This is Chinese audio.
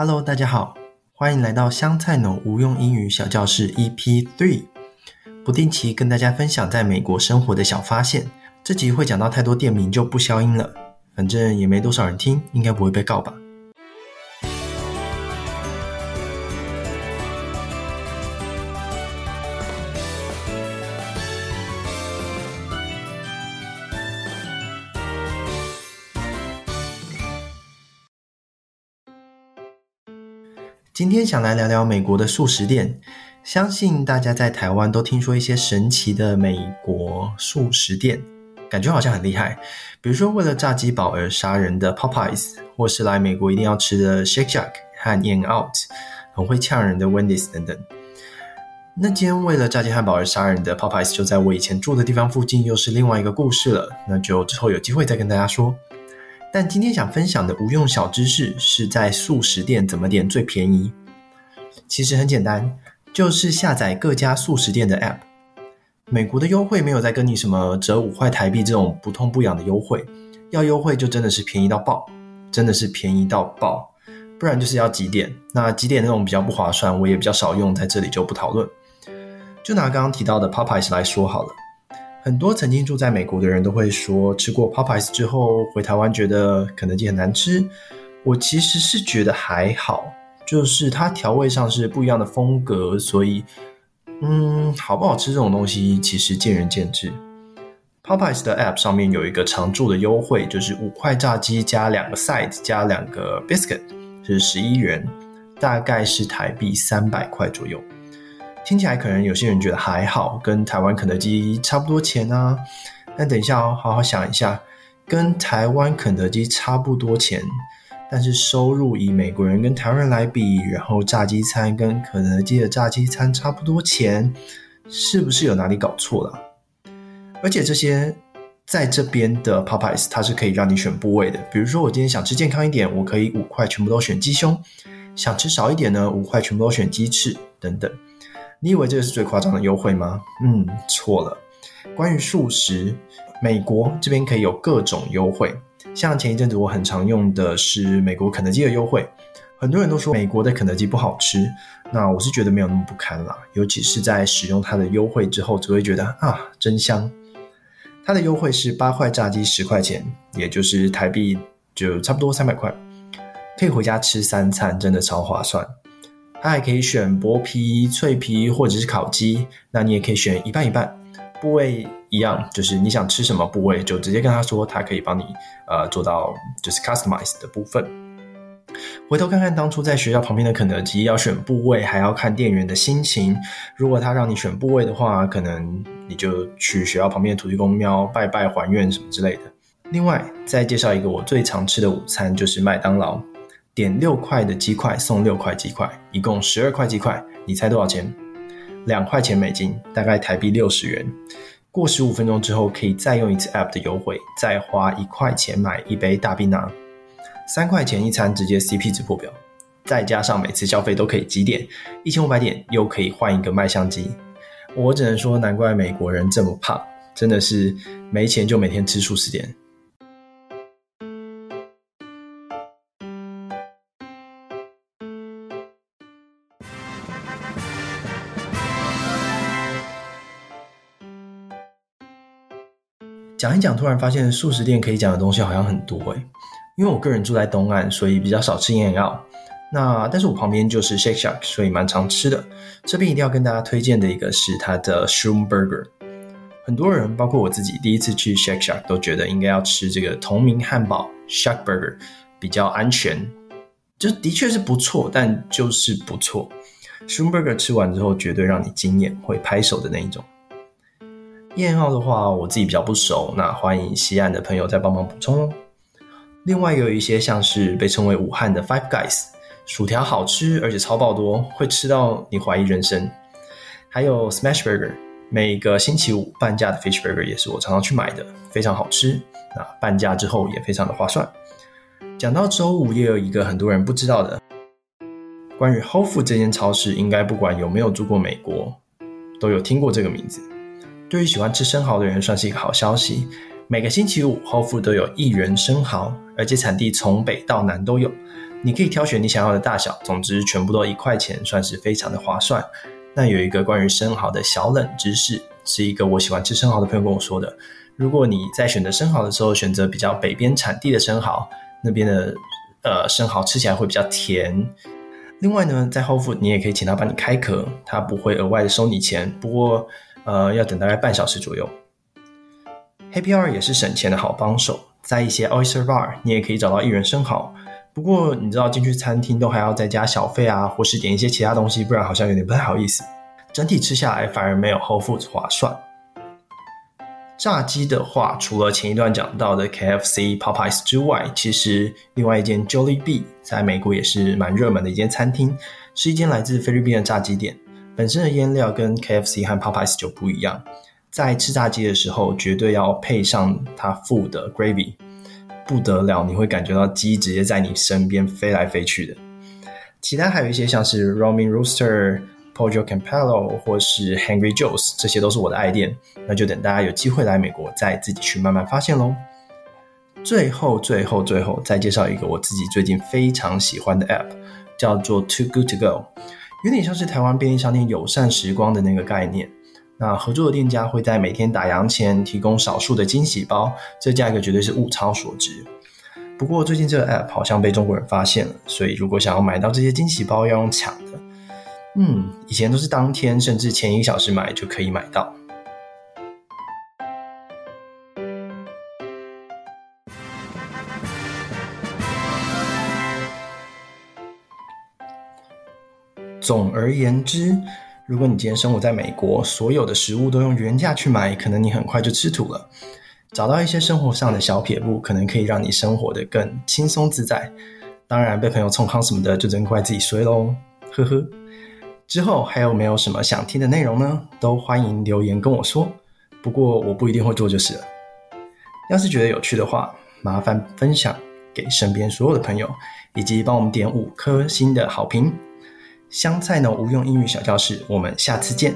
Hello，大家好，欢迎来到香菜农无用英语小教室 EP Three，不定期跟大家分享在美国生活的小发现。这集会讲到太多店名就不消音了，反正也没多少人听，应该不会被告吧。今天想来聊聊美国的速食店，相信大家在台湾都听说一些神奇的美国速食店，感觉好像很厉害。比如说为了炸鸡堡而杀人的 Popeyes，或是来美国一定要吃的 Shake Shack 和 In Out，很会呛人的 Wendy's 等等。那间为了炸鸡汉堡而杀人的 Popeyes，就在我以前住的地方附近，又是另外一个故事了。那就之后有机会再跟大家说。但今天想分享的无用小知识是在速食店怎么点最便宜。其实很简单，就是下载各家速食店的 App。美国的优惠没有在跟你什么折五块台币这种不痛不痒的优惠，要优惠就真的是便宜到爆，真的是便宜到爆，不然就是要几点。那几点那种比较不划算，我也比较少用，在这里就不讨论。就拿刚刚提到的 Popeyes 来说好了。很多曾经住在美国的人都会说，吃过 Popeyes 之后回台湾觉得肯德基很难吃。我其实是觉得还好，就是它调味上是不一样的风格，所以嗯，好不好吃这种东西其实见仁见智。Popeyes 的 App 上面有一个常驻的优惠，就是五块炸鸡加两个 side 加两个 biscuit 是十一元，大概是台币三百块左右。听起来可能有些人觉得还好，跟台湾肯德基差不多钱啊。但等一下哦，好好想一下，跟台湾肯德基差不多钱，但是收入以美国人跟台湾人来比，然后炸鸡餐跟肯德基的炸鸡餐差不多钱，是不是有哪里搞错了？而且这些在这边的 Popeyes 它是可以让你选部位的，比如说我今天想吃健康一点，我可以五块全部都选鸡胸；想吃少一点呢，五块全部都选鸡翅等等。你以为这个是最夸张的优惠吗？嗯，错了。关于素食，美国这边可以有各种优惠。像前一阵子我很常用的是美国肯德基的优惠。很多人都说美国的肯德基不好吃，那我是觉得没有那么不堪啦。尤其是在使用它的优惠之后，只会觉得啊，真香。它的优惠是八块炸鸡十块钱，也就是台币就差不多三百块，可以回家吃三餐，真的超划算。它还可以选薄皮、脆皮或者是烤鸡，那你也可以选一半一半，部位一样，就是你想吃什么部位，就直接跟他说，他可以帮你呃做到就是 customize 的部分。回头看看当初在学校旁边的肯德基，要选部位还要看店员的心情，如果他让你选部位的话，可能你就去学校旁边的土地公庙拜拜还愿什么之类的。另外再介绍一个我最常吃的午餐，就是麦当劳。点六块的鸡块送六块鸡块，一共十二块鸡块，你猜多少钱？两块钱美金，大概台币六十元。过十五分钟之后可以再用一次 App 的优惠，再花一块钱买一杯大冰拿。三块钱一餐直接 CP 值破表，再加上每次消费都可以积点，一千五百点又可以换一个卖相机。我只能说，难怪美国人这么胖，真的是没钱就每天吃素食店。讲一讲，突然发现素食店可以讲的东西好像很多诶，因为我个人住在东岸，所以比较少吃 In-N-Out。那但是我旁边就是 Shake Shack，所以蛮常吃的。这边一定要跟大家推荐的一个是它的 Shroom Burger。很多人，包括我自己，第一次去 Shake Shack 都觉得应该要吃这个同名汉堡 Shack Burger 比较安全。就的确是不错，但就是不错。Shroom Burger 吃完之后，绝对让你惊艳，会拍手的那一种。燕号的话，我自己比较不熟，那欢迎西岸的朋友再帮忙补充哦。另外有一些像是被称为武汉的 Five Guys，薯条好吃而且超爆多，会吃到你怀疑人生。还有 Smash Burger，每个星期五半价的 Fish Burger 也是我常常去买的，非常好吃。那半价之后也非常的划算。讲到周五，也有一个很多人不知道的，关于 Whole f o o d 这间超市，应该不管有没有住过美国，都有听过这个名字。对于喜欢吃生蚝的人，算是一个好消息。每个星期五，Whole Foods 都有一元生蚝，而且产地从北到南都有。你可以挑选你想要的大小，总之全部都一块钱，算是非常的划算。那有一个关于生蚝的小冷知识，是一个我喜欢吃生蚝的朋友跟我说的。如果你在选择生蚝的时候，选择比较北边产地的生蚝，那边的呃生蚝吃起来会比较甜。另外呢，在 Whole Foods 你也可以请他帮你开壳，他不会额外的收你钱，不过呃要等大概半小时左右。Happy Hour 也是省钱的好帮手，在一些 Oyster Bar 你也可以找到一元生蚝。不过你知道进去餐厅都还要再加小费啊，或是点一些其他东西，不然好像有点不太好意思。整体吃下来反而没有 Whole Foods 划算。炸鸡的话，除了前一段讲到的 KFC、Popeyes 之外，其实另外一间 Jollibee 在美国也是蛮热门的一间餐厅，是一间来自菲律宾的炸鸡店。本身的腌料跟 KFC 和 Popeyes 就不一样，在吃炸鸡的时候，绝对要配上它附的 gravy，不得了，你会感觉到鸡直接在你身边飞来飞去的。其他还有一些像是 Roaming Rooster。p o j o Campello 或是 Hungry Joe's，这些都是我的爱店，那就等大家有机会来美国，再自己去慢慢发现喽。最后，最后，最后，再介绍一个我自己最近非常喜欢的 App，叫做 Too Good To Go，有点像是台湾便利商店友善时光的那个概念。那合作的店家会在每天打烊前提供少数的惊喜包，这价格绝对是物超所值。不过最近这个 App 好像被中国人发现了，所以如果想要买到这些惊喜包，要用抢的。嗯，以前都是当天甚至前一个小时买就可以买到。总而言之，如果你今天生活在美国，所有的食物都用原价去买，可能你很快就吃土了。找到一些生活上的小撇步，可能可以让你生活得更轻松自在。当然，被朋友冲康什么的，就真怪自己衰喽，呵呵。之后还有没有什么想听的内容呢？都欢迎留言跟我说。不过我不一定会做就是了。要是觉得有趣的话，麻烦分享给身边所有的朋友，以及帮我们点五颗星的好评。香菜呢，无用英语小教室，我们下次见。